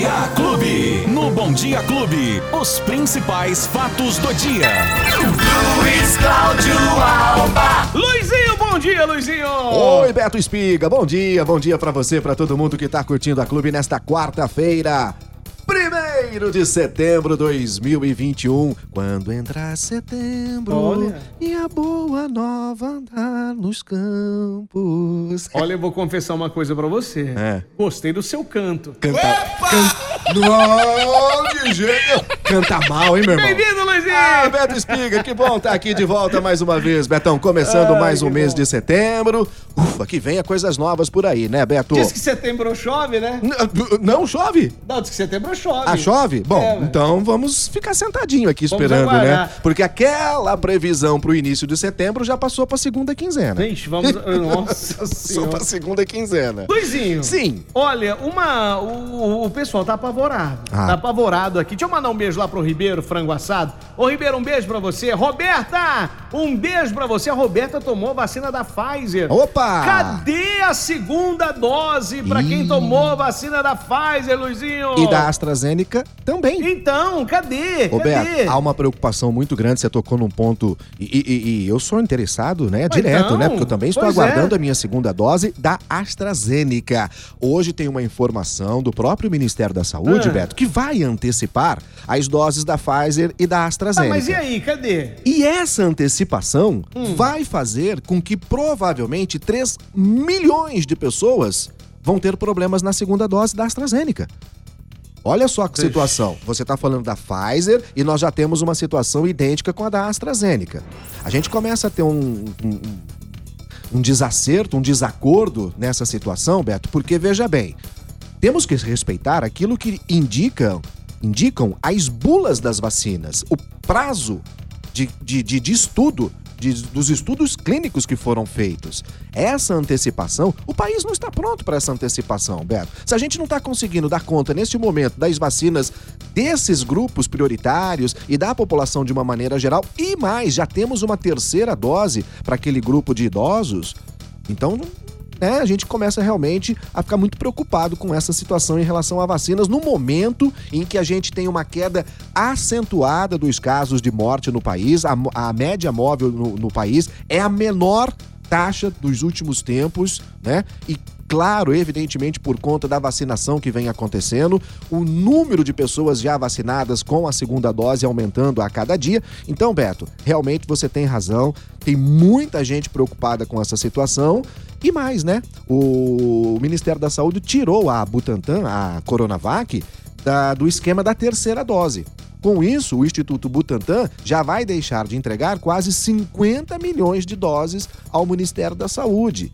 Dia Clube. No Bom Dia Clube, os principais fatos do dia. Luiz Cláudio Alba. Luizinho, bom dia, Luizinho! Oi, Beto Espiga, bom dia, bom dia pra você, pra todo mundo que tá curtindo a clube nesta quarta-feira. Primeiro de setembro de 2021, quando entrar setembro Olha. e a boa nova andar nos campos. Olha, eu vou confessar uma coisa pra você. É. Gostei do seu canto. Canta, can... Não, de jeito. Canta mal, hein, meu irmão? Bem-vindo, Luizinho! Ah, Beto Espiga, que bom estar aqui de volta mais uma vez, Betão. Começando Ai, mais um mês bom. de setembro. Ufa, que venha coisas novas por aí, né, Beto? Diz que setembro chove, né? N- Não chove? Não, diz que setembro chove. Ah, chove? Bom, É, velho. então vamos ficar sentadinho aqui Vamos esperando, né? Porque aquela previsão pro início de setembro já passou pra segunda quinzena. Gente, vamos... Nossa Passou senhora. pra segunda quinzena. Luizinho. Sim. Olha, uma, o, o pessoal tá apavorado. Ah. Tá apavorado aqui. Deixa eu mandar um beijo lá pro Ribeiro, frango assado. Ô, Ribeiro, um beijo pra você. Roberta, um beijo pra você. A Roberta tomou a vacina da Pfizer. Opa! Cadê a segunda dose pra quem Ih. tomou a vacina da Pfizer, Luizinho? E da AstraZeneca também. Então, cadê? Ô, cadê? Há uma preocupação muito grande, você tocou num ponto. E, e- e eu sou interessado, né? Direto, então, né? Porque eu também estou pois aguardando é. a minha segunda dose da AstraZeneca. Hoje tem uma informação do próprio Ministério da Saúde, Ah. Beto, que vai antecipar as doses da Pfizer e da Ah, AstraZeneca. mas e aí, cadê? E essa antecipação Hum. vai fazer com que provavelmente 3 milhões de pessoas vão ter problemas na segunda dose da AstraZeneca. Olha só que situação. Você está falando da Pfizer e nós já temos uma situação idêntica com a da AstraZeneca. A gente começa a ter um, um, um desacerto, um desacordo nessa situação, Beto, porque veja bem, temos que respeitar aquilo que indicam, indicam as bulas das vacinas, o prazo de, de, de, de estudo, de- dos estudos clínicos que foram feitos. Essa antecipação, o país não está pronto para essa antecipação, Beto. Se a gente não está conseguindo dar conta neste momento das vacinas desses grupos prioritários e da população de uma maneira geral, e mais, já temos uma terceira dose para aquele grupo de idosos, então né, a gente começa realmente a ficar muito preocupado com essa situação em relação a vacinas no momento em que a gente tem uma queda acentuada dos casos de morte no país, a, a média móvel no, no país é a menor taxa dos últimos tempos, né? E claro, evidentemente por conta da vacinação que vem acontecendo, o número de pessoas já vacinadas com a segunda dose aumentando a cada dia. Então, Beto, realmente você tem razão, tem muita gente preocupada com essa situação. E mais, né? O Ministério da Saúde tirou a Butantan, a Coronavac, da- do esquema da terceira dose. Com isso, o Instituto Butantan já vai deixar de entregar quase 50 milhões de doses ao Ministério da Saúde.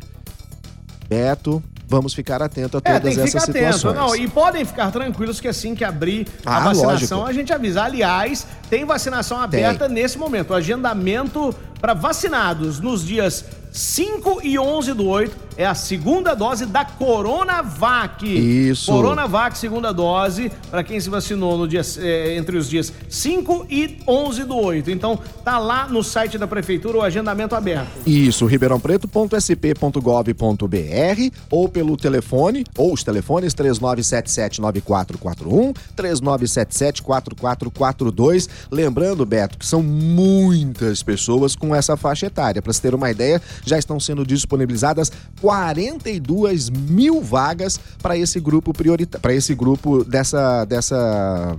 Beto, vamos ficar atento a É, todas tem que essas ficar atento. situações. Não, e podem ficar tranquilos que assim que abrir a Ah, vacinação, lógico. a gente avisa. Aliás, tem vacinação aberta nesse momento. O agendamento para vacinados nos dias 5 e 11 do 8 é a segunda dose da Coronavac. Isso. Coronavac, segunda dose, para quem se vacinou no dia, eh, entre os dias 5 e 11 do 8. Então, tá lá no site da prefeitura o agendamento aberto. Isso, ribeirãopreto.sp.gov.br ou pelo telefone, ou os telefones 3977-9441, 3977-4442. Lembrando, Beto, que são muitas pessoas com essa faixa etária. Para se ter uma ideia, já estão sendo disponibilizadas 42 mil vagas para esse grupo prioritário, para esse grupo dessa, dessa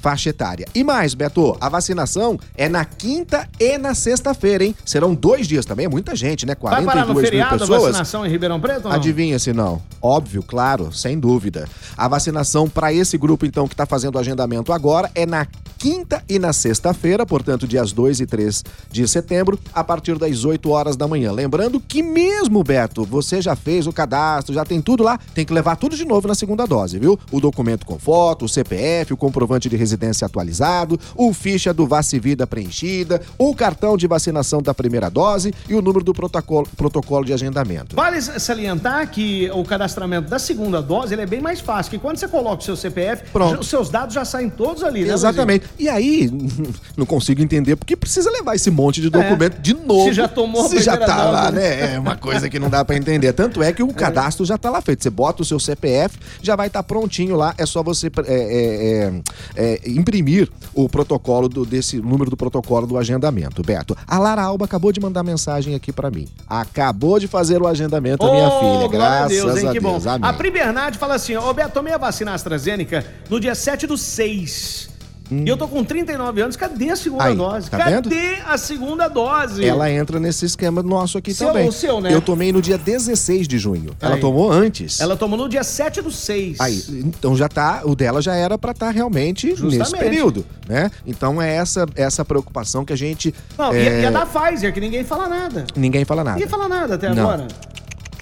faixa etária. E mais, Beto, a vacinação é na quinta e na sexta-feira, hein? Serão dois dias também, é muita gente, né? Vai 42 parar no mil feriado a pessoas. vacinação em Ribeirão Preto? Adivinha se não? Óbvio, claro, sem dúvida. A vacinação para esse grupo, então, que está fazendo o agendamento agora, é na quinta e na sexta-feira, portanto, dias 2 e 3 de setembro, a partir das 8 horas da manhã. Lembrando que mesmo, Beto, você já fez o cadastro, já tem tudo lá, tem que levar tudo de novo na segunda dose, viu? O documento com foto, o CPF, o comprovante de residência residência atualizado, o ficha do Vacivida preenchida, o cartão de vacinação da primeira dose e o número do protocolo, protocolo de agendamento. Vale salientar que o cadastramento da segunda dose ele é bem mais fácil, que quando você coloca o seu CPF, Pronto. os seus dados já saem todos ali, né? Exatamente. E aí, não consigo entender porque precisa levar esse monte de documento é. de novo. Se já tomou Se já tá dose, lá, né? É uma coisa que não dá para entender. Tanto é que o é. cadastro já tá lá feito. Você bota o seu CPF, já vai estar tá prontinho lá. É só você é, é, é, imprimir o protocolo do, desse número do protocolo do agendamento, Beto. A Lara Alba acabou de mandar mensagem aqui para mim. Acabou de fazer o agendamento oh, a minha filha. Graças a Deus, hein, a que Deus. Bom. A Pri Bernardi fala assim: Ô Beto, tomei a vacina AstraZeneca no dia 7 do 6. Hum. E eu tô com 39 anos, cadê a segunda Aí, dose? Tá cadê vendo? a segunda dose? Ela entra nesse esquema nosso aqui seu, também. O seu, né? Eu tomei no dia 16 de junho. Aí. Ela tomou antes. Ela tomou no dia 7 do 6. Aí, então já tá, o dela já era para estar tá realmente Justamente. nesse período, né? Então é essa essa preocupação que a gente Não, é... e, a da Pfizer, que ninguém fala nada. Ninguém fala nada. Ninguém fala nada até Não. agora.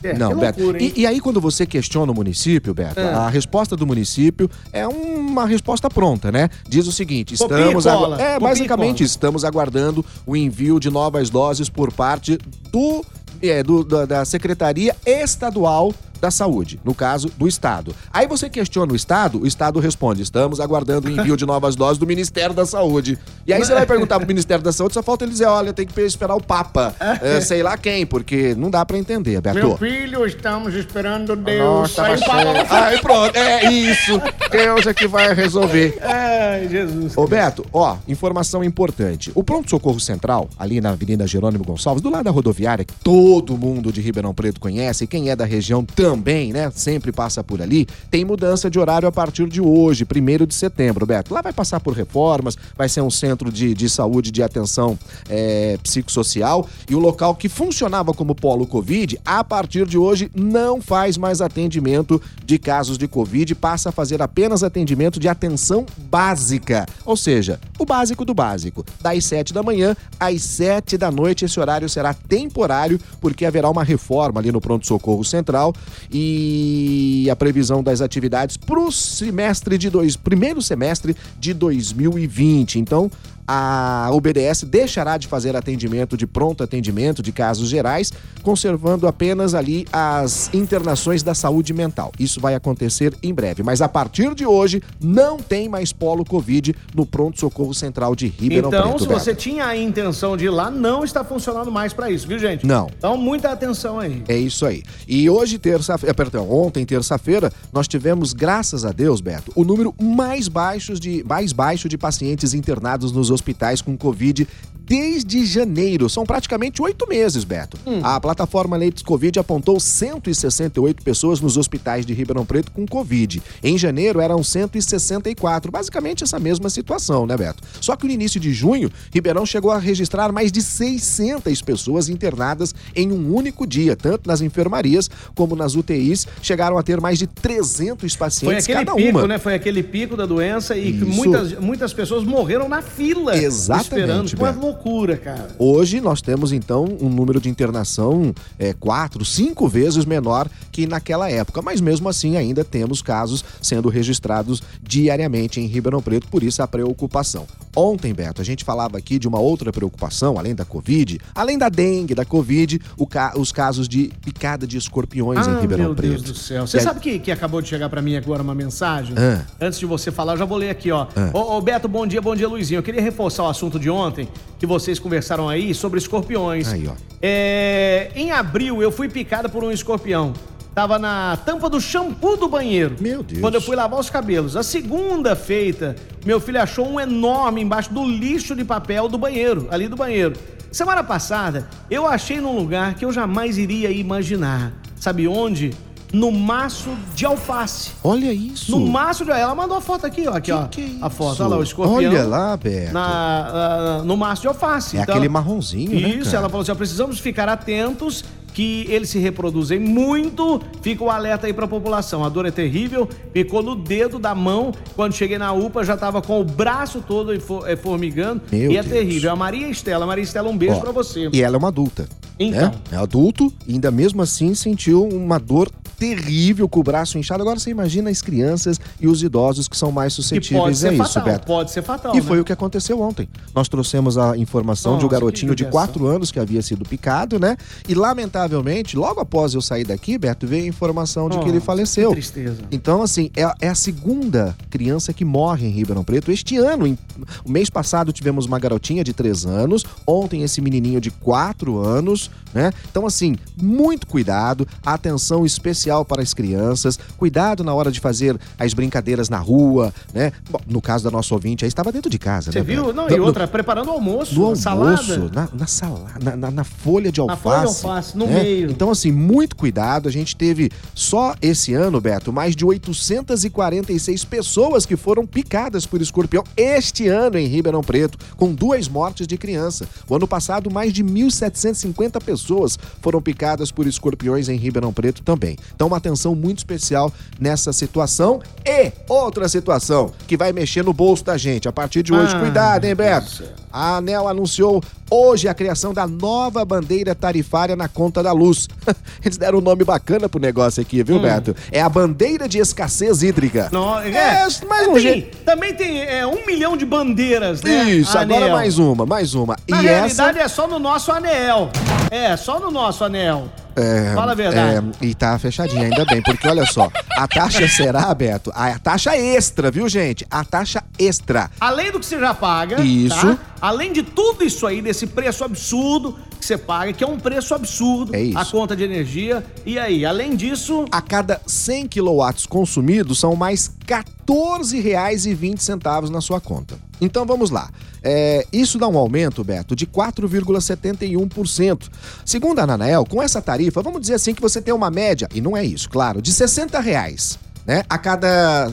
É, não, loucura, Beto. E, e, aí, quando você questiona o município, Beto, é. a resposta do município é uma resposta pronta, né? Diz o seguinte: estamos. Agu... É, basicamente, estamos aguardando o envio de novas doses por parte do é, do, da, da Secretaria Estadual da Saúde, no caso do Estado. Aí você questiona o Estado, o Estado responde: estamos aguardando o envio de novas doses do Ministério da Saúde. E aí você vai perguntar pro Ministério da Saúde, só falta ele dizer: olha, tem que esperar o Papa, é, sei lá quem, porque não dá para entender, Beto. Meu filho, estamos esperando Deus. Nossa, aí, aí pronto, é isso. Deus é que vai resolver. Ai, Jesus. Ô Beto, ó, informação importante. O Pronto Socorro Central, ali na Avenida Jerônimo Gonçalves, do lado da rodoviária, que todo mundo de Ribeirão Preto conhece, quem é da região também também, né, sempre passa por ali, tem mudança de horário a partir de hoje, primeiro de setembro, Beto. Lá vai passar por reformas, vai ser um centro de, de saúde, de atenção é, psicossocial e o local que funcionava como polo Covid, a partir de hoje não faz mais atendimento de casos de Covid, passa a fazer apenas atendimento de atenção básica, ou seja, o básico do básico. Das 7 da manhã às 7 da noite, esse horário será temporário, porque haverá uma reforma ali no Pronto Socorro Central e a previsão das atividades para o semestre de dois, primeiro semestre de 2020. Então, a UBDS deixará de fazer atendimento de pronto atendimento de casos gerais, conservando apenas ali as internações da saúde mental. Isso vai acontecer em breve, mas a partir de hoje não tem mais polo Covid no pronto socorro central de Ribeirão então, Preto. Então, se você tinha a intenção de ir lá, não está funcionando mais para isso, viu, gente? Não. Então, muita atenção aí. É isso aí. E hoje terça-feira, perdão, ontem terça-feira, nós tivemos, graças a Deus, Beto, o número mais baixo de mais baixo de pacientes internados nos hospitais com Covid desde janeiro. São praticamente oito meses, Beto. Hum. A plataforma Leitos Covid apontou 168 pessoas nos hospitais de Ribeirão Preto com Covid. Em janeiro eram 164. Basicamente essa mesma situação, né, Beto? Só que no início de junho, Ribeirão chegou a registrar mais de 600 pessoas internadas em um único dia, tanto nas enfermarias como nas UTIs. Chegaram a ter mais de 300 pacientes cada pico, uma. Né? Foi aquele pico da doença e muitas, muitas pessoas morreram na fila. Exatamente. Esperando. Beto loucura, cara. Hoje nós temos então um número de internação é, quatro, cinco vezes menor que naquela época, mas mesmo assim ainda temos casos sendo registrados diariamente em Ribeirão Preto, por isso a preocupação. Ontem, Beto, a gente falava aqui de uma outra preocupação, além da Covid, além da dengue, da Covid, ca os casos de picada de escorpiões ah, em Ribeirão meu Preto. Meu Deus do céu. Você sabe que, que acabou de chegar para mim agora uma mensagem? Ah. Antes de você falar, eu já vou ler aqui, ó. Ah. Ô, ô, Beto, bom dia, bom dia, Luizinho. Eu queria reforçar o assunto de ontem, que vocês conversaram aí sobre escorpiões. Aí, ó. É, em abril, eu fui picada por um escorpião. Tava na tampa do shampoo do banheiro. Meu Deus. Quando eu fui lavar os cabelos. A segunda feita, meu filho achou um enorme embaixo do lixo de papel do banheiro, ali do banheiro. Semana passada, eu achei num lugar que eu jamais iria imaginar. Sabe onde? No maço de alface. Olha isso. No maço de Ela mandou a foto aqui, ó. Aqui, que ó. Que é a foto. Olha lá, o escorpião. Olha lá, Beto. Na, uh, no maço de alface. É então, aquele marronzinho, isso, né? Isso, ela falou assim: ó, precisamos ficar atentos que eles se reproduzem muito. Fica o alerta aí para a população. A dor é terrível, picou no dedo da mão. Quando cheguei na UPA, já estava com o braço todo é, formigando. Meu e é Deus. terrível. A Maria Estela. Maria Estela, um beijo para você. E ela é uma adulta. Então. Né? É adulto e ainda mesmo assim sentiu uma dor terrível, com o braço inchado. Agora você imagina as crianças e os idosos que são mais suscetíveis a isso, fatal, Beto. Pode ser fatal. E né? foi o que aconteceu ontem. Nós trouxemos a informação Nossa, de um garotinho de 4 anos que havia sido picado, né? E lamentavelmente, logo após eu sair daqui, Beto, veio a informação de que ele faleceu. Que tristeza. Então, assim, é, é, a segunda criança que morre em Ribeirão Preto este ano. Em, o mês passado tivemos uma garotinha de 3 anos, ontem esse menininho de 4 anos, né? Então, assim, muito cuidado, atenção especial para as crianças, cuidado na hora de fazer as brincadeiras na rua, né? Bom, no caso da nossa ouvinte, aí estava dentro de casa, Você né? viu? Não, e outra, preparando o almoço, no almoço, salada. na, na salada, na, na, folha de alface. Na folha de alface, no né? meio. Então, assim, muito cuidado. A gente teve só esse ano, Beto, mais de 846 pessoas que foram picadas por escorpião este ano em Ribeirão Preto, com duas mortes de criança. O ano passado, mais de 1.750 pessoas foram picadas por escorpiões em Ribeirão Preto também. Então, uma atenção muito especial nessa situação. E outra situação que vai mexer no bolso da gente a partir de hoje. Ah, Cuidado, hein, Beto? A ANEL anunciou hoje a criação da nova bandeira tarifária na conta da luz. Eles deram um nome bacana pro negócio aqui, viu, hum. Beto? É a bandeira de escassez hídrica. Não, é, é, mais um tem, jeito. Também tem é, um milhão de bandeiras, né? Isso, agora mais uma, mais uma. Na e realidade essa... é só no nosso anel. É, só no nosso anel. É, Fala a verdade. É, e tá fechadinha, ainda bem, porque olha só, a taxa será, Beto, a taxa extra, viu, gente? A taxa extra. Além do que você já paga. Isso. Tá? Além de tudo isso aí, desse preço absurdo você paga, que é um preço absurdo. É isso. A conta de energia. E aí, além disso. A cada 100 kW consumidos, são mais R$ 14,20 na sua conta. Então vamos lá. É, isso dá um aumento, Beto, de 4,71%. Segundo a Ananael, com essa tarifa, vamos dizer assim que você tem uma média, e não é isso, claro, de 60 reais né, a cada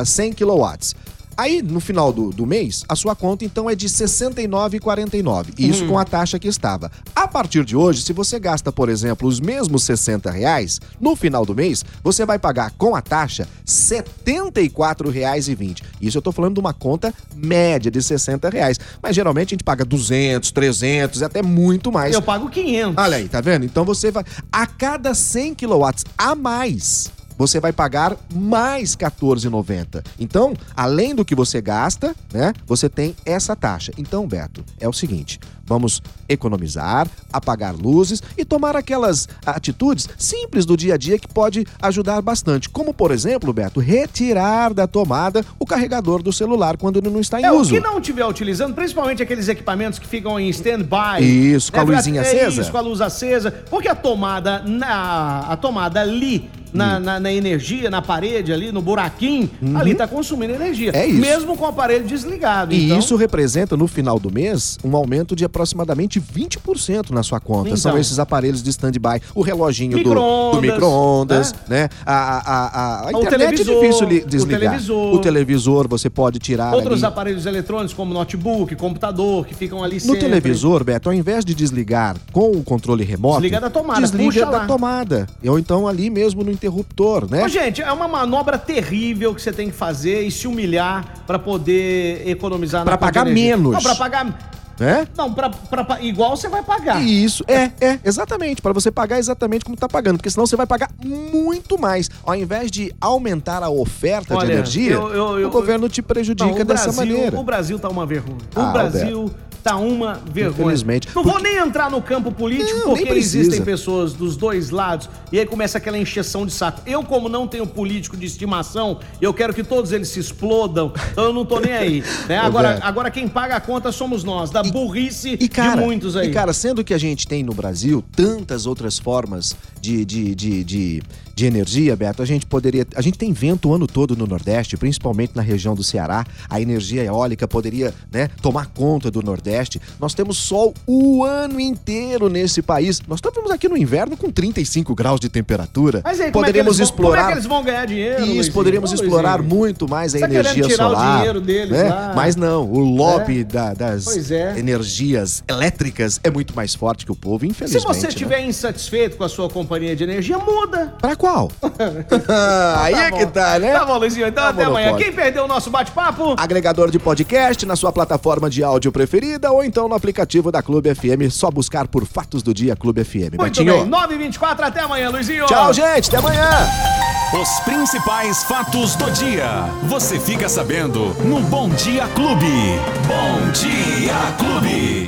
é, 100 quilowatts. Aí, no final do, do mês, a sua conta então é de R$ 69,49. Isso hum. com a taxa que estava. A partir de hoje, se você gasta, por exemplo, os mesmos 60 reais, no final do mês, você vai pagar com a taxa R$ 74,20. Isso eu estou falando de uma conta média de 60 reais. Mas geralmente a gente paga 200, 300, até muito mais. Eu pago 500. Olha aí, tá vendo? Então você vai. A cada 100 quilowatts a mais você vai pagar mais 14,90. Então, além do que você gasta, né, você tem essa taxa. Então, Beto, é o seguinte, vamos economizar, apagar luzes e tomar aquelas atitudes simples do dia a dia que pode ajudar bastante, como por exemplo, Beto, retirar da tomada o carregador do celular quando ele não está em é, uso. O que não estiver utilizando, principalmente aqueles equipamentos que ficam em stand-by. Isso, com a né, luzinha é acesa. Isso, com a luz acesa, porque a tomada na a tomada ali na, na, na, energia, na parede ali, no buraquinho, uhum. ali tá consumindo energia. É isso. Mesmo com o aparelho desligado. E então... isso representa, no final do mês, um aumento de aproximadamente 20% na sua conta. Então. São esses aparelhos de stand-by. O reloginho micro do, do micro-ondas, né? né? A, a, a, a internet é difícil desligar. O televisor. O televisor você pode tirar Outros ali. aparelhos eletrônicos, como notebook, computador, que ficam ali sempre. No televisor, Beto, ao invés de desligar com o controle remoto... Desliga da tomada, Desliga da tomada. Ou então ali mesmo no interruptor, né? Ô, gente, é uma manobra terrível que você tem que fazer e se humilhar para poder economizar pra na pagar menos. Não, pra pagar é? Não, pra, pra, igual você vai pagar. Isso, é, é, exatamente. Para você pagar exatamente como tá pagando, porque senão você vai pagar muito mais. Ao invés de aumentar a oferta Olha, de energia, eu, eu, eu, o governo te prejudica não, dessa Brasil, maneira. O Brasil tá uma vergonha. Ah, o Brasil. Alberto tá uma vergonha. Infelizmente. Não porque... vou nem entrar no campo político, não, porque existem pessoas dos dois lados e aí começa aquela encheção de saco. Eu, como não tenho político de estimação, eu quero que todos eles se explodam, então eu não tô nem aí. Né? Agora, agora quem paga a conta somos nós, da burrice e, cara, de muitos aí. E cara, sendo que a gente tem no Brasil tantas outras formas de, de, de, de de energia, Beto, a gente poderia. A gente tem vento o ano todo no Nordeste, principalmente na região do Ceará. A energia eólica poderia né, tomar conta do Nordeste. Nós temos sol o ano inteiro nesse país. Nós estamos aqui no inverno com 35 graus de temperatura. Mas aí, poderíamos é explorar. Como é que eles vão ganhar dinheiro? Isso, Luizinho? poderíamos explorar muito mais a Você tá energia tirar solar. O dinheiro deles né? lá. Mas não, o lobby é. da, das é. energias elétricas é muito mais forte que o povo, infelizmente. Se você né? estiver insatisfeito com a sua companhia de energia, muda. Para qual? Aí tá é que tá, né? Tá bom, Luizinho. Então tá até amanhã. Quem perdeu o nosso bate-papo? Agregador de podcast na sua plataforma de áudio preferida vida ou então no aplicativo da Clube FM, só buscar por Fatos do Dia Clube FM. Muito Betinho. bem, 9h24, até amanhã, Luizinho. Tchau, gente, até amanhã. Os principais fatos do dia. Você fica sabendo no Bom Dia Clube. Bom Dia Clube.